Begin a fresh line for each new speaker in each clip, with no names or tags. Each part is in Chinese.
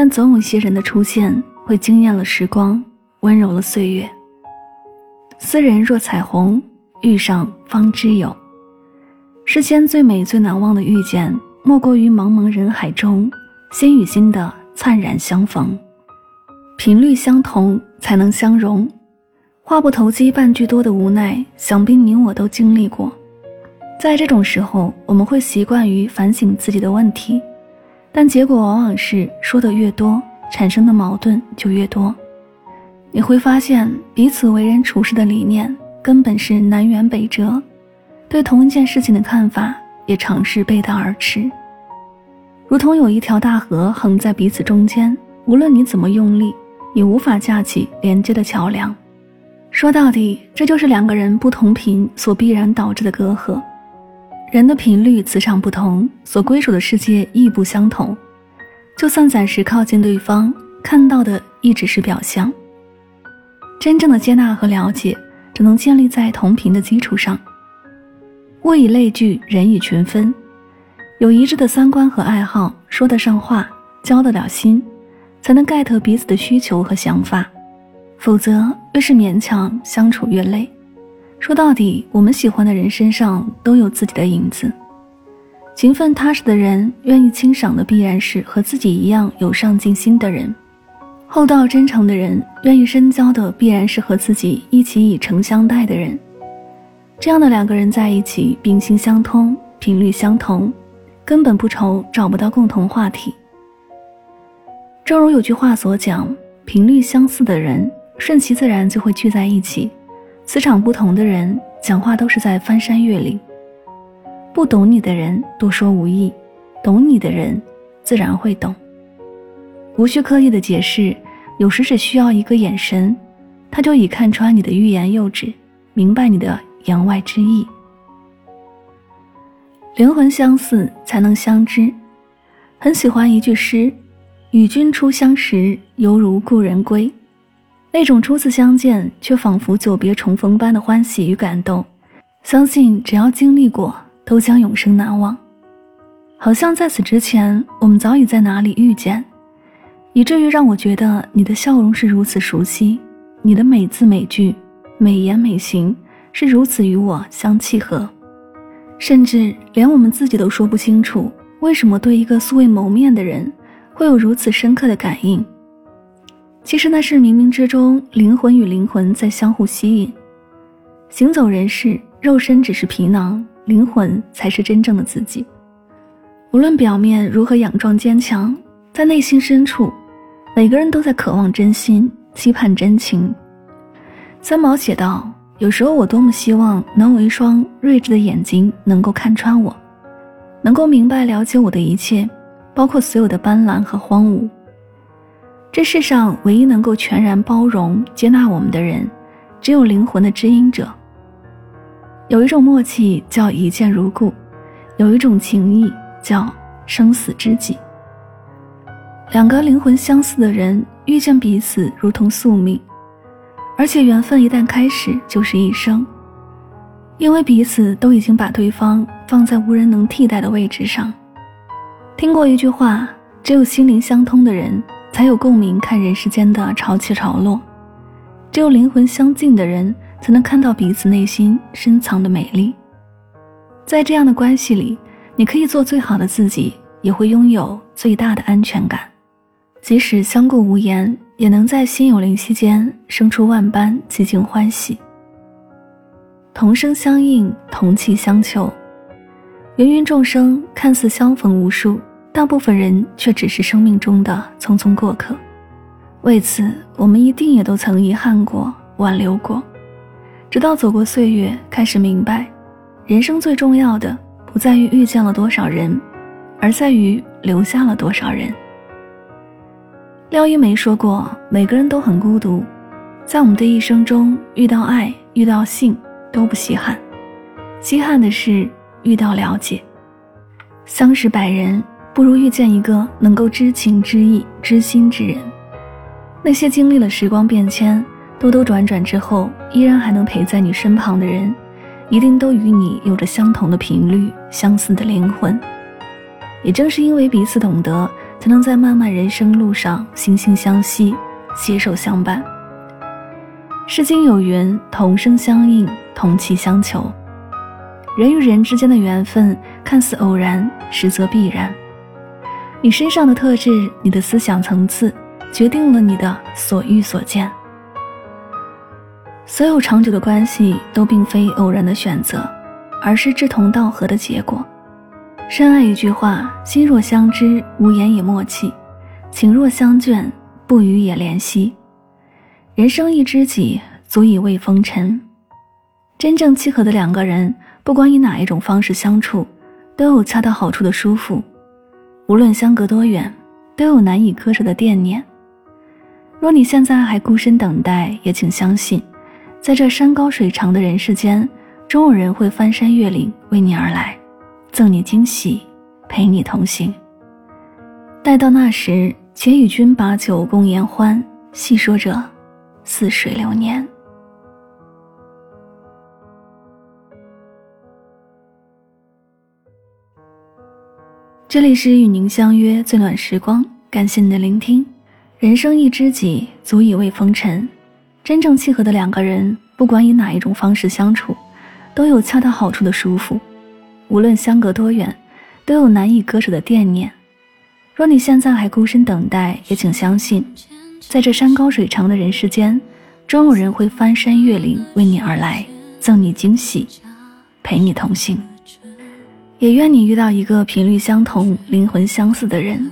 但总有些人的出现会惊艳了时光，温柔了岁月。斯人若彩虹，遇上方知有。世间最美最难忘的遇见，莫过于茫茫人海中，心与心的灿然相逢。频率相同，才能相融。话不投机半句多的无奈，想必你我都经历过。在这种时候，我们会习惯于反省自己的问题，但结果往往是说的越多，产生的矛盾就越多。你会发现，彼此为人处事的理念根本是南辕北辙，对同一件事情的看法也常是背道而驰。如同有一条大河横在彼此中间，无论你怎么用力，也无法架起连接的桥梁。说到底，这就是两个人不同频所必然导致的隔阂。人的频率磁场不同，所归属的世界亦不相同。就算暂时靠近对方，看到的亦只是表象。真正的接纳和了解，只能建立在同频的基础上。物以类聚，人以群分。有一致的三观和爱好，说得上话，交得了心，才能 get 彼此的需求和想法。否则，越是勉强相处，越累。说到底，我们喜欢的人身上都有自己的影子。勤奋踏实的人，愿意欣赏的必然是和自己一样有上进心的人；厚道真诚的人，愿意深交的必然是和自己一起以诚相待的人。这样的两个人在一起，秉性相通，频率相同，根本不愁找不到共同话题。正如有句话所讲：“频率相似的人，顺其自然就会聚在一起。”磁场不同的人讲话都是在翻山越岭。不懂你的人多说无益，懂你的人自然会懂。无需刻意的解释，有时只需要一个眼神，他就已看穿你的欲言又止，明白你的言外之意。灵魂相似才能相知。很喜欢一句诗：“与君初相识，犹如故人归。”那种初次相见却仿佛久别重逢般的欢喜与感动，相信只要经历过，都将永生难忘。好像在此之前，我们早已在哪里遇见，以至于让我觉得你的笑容是如此熟悉，你的每字每句、美言美行是如此与我相契合，甚至连我们自己都说不清楚，为什么对一个素未谋面的人，会有如此深刻的感应。其实那是冥冥之中，灵魂与灵魂在相互吸引。行走人世，肉身只是皮囊，灵魂才是真正的自己。无论表面如何佯装坚强，在内心深处，每个人都在渴望真心，期盼真情。三毛写道：“有时候我多么希望能有一双睿智的眼睛，能够看穿我，能够明白了解我的一切，包括所有的斑斓和荒芜。”这世上唯一能够全然包容、接纳我们的人，只有灵魂的知音者。有一种默契叫一见如故，有一种情谊叫生死知己。两个灵魂相似的人遇见彼此如同宿命，而且缘分一旦开始就是一生，因为彼此都已经把对方放在无人能替代的位置上。听过一句话：只有心灵相通的人。才有共鸣，看人世间的潮起潮落；只有灵魂相近的人，才能看到彼此内心深藏的美丽。在这样的关系里，你可以做最好的自己，也会拥有最大的安全感。即使相顾无言，也能在心有灵犀间生出万般寂静欢喜。同声相应，同气相求，芸芸众生看似相逢无数。大部分人却只是生命中的匆匆过客，为此，我们一定也都曾遗憾过、挽留过，直到走过岁月，开始明白，人生最重要的不在于遇见了多少人，而在于留下了多少人。廖一梅说过：“每个人都很孤独，在我们的一生中，遇到爱、遇到性都不稀罕，稀罕的是遇到了解。相识百人，不如遇见一个能够知情知意、知心之人。那些经历了时光变迁、兜兜转转之后，依然还能陪在你身旁的人，一定都与你有着相同的频率、相似的灵魂。也正是因为彼此懂得。”才能在漫漫人生路上惺惺相惜，携手相伴。诗经有云：“同声相应，同气相求。”人与人之间的缘分看似偶然，实则必然。你身上的特质，你的思想层次，决定了你的所遇所见。所有长久的关系都并非偶然的选择，而是志同道合的结果。深爱一句话，心若相知，无言也默契；情若相眷，不语也怜惜。人生一知己，足以慰风尘。真正契合的两个人，不管以哪一种方式相处，都有恰到好处的舒服。无论相隔多远，都有难以割舍的惦念。若你现在还孤身等待，也请相信，在这山高水长的人世间，终有人会翻山越岭为你而来。赠你惊喜，陪你同行。待到那时，且与君把酒共言欢，细说着似水流年。这里是与您相约最暖时光，感谢你的聆听。人生一知己，足以慰风尘。真正契合的两个人，不管以哪一种方式相处，都有恰到好处的舒服。无论相隔多远，都有难以割舍的惦念。若你现在还孤身等待，也请相信，在这山高水长的人世间，终有人会翻山越岭为你而来，赠你惊喜，陪你同行。也愿你遇到一个频率相同、灵魂相似的人。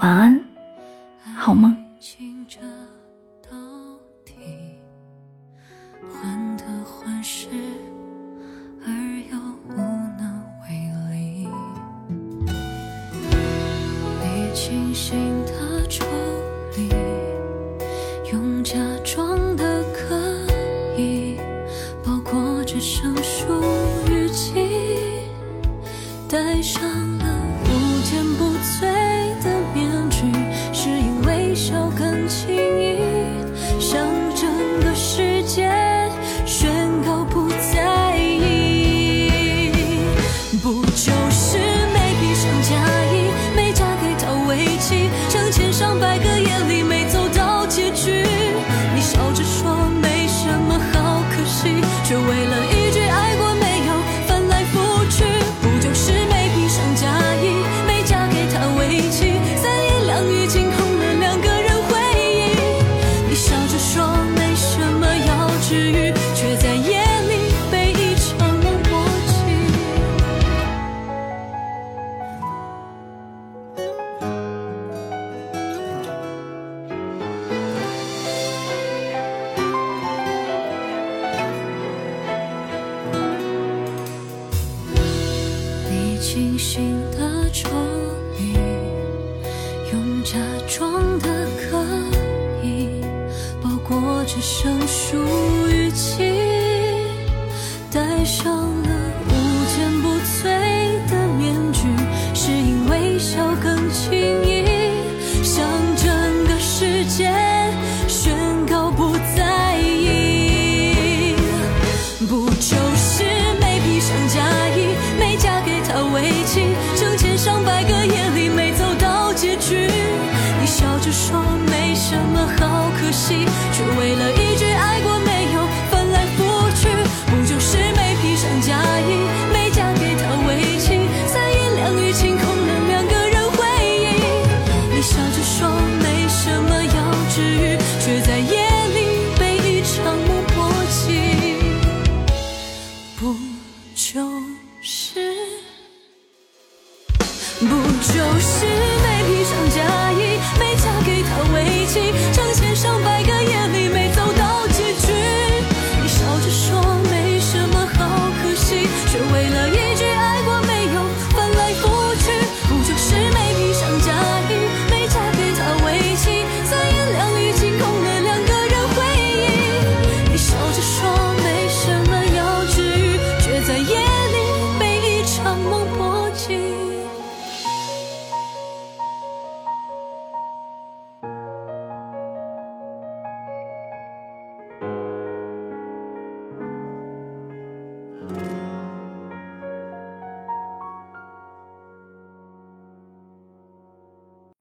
晚安，好梦。
戴戴上了无坚不摧的面具，是因为笑更轻易，向整个世界宣告不在意，不就是没披上嫁衣，没嫁给他。为妻，成千上百个夜里没走到结局。你笑着说没什么好可惜，却为了一句爱过没有。治愈，却在夜里被一场梦破起。不久。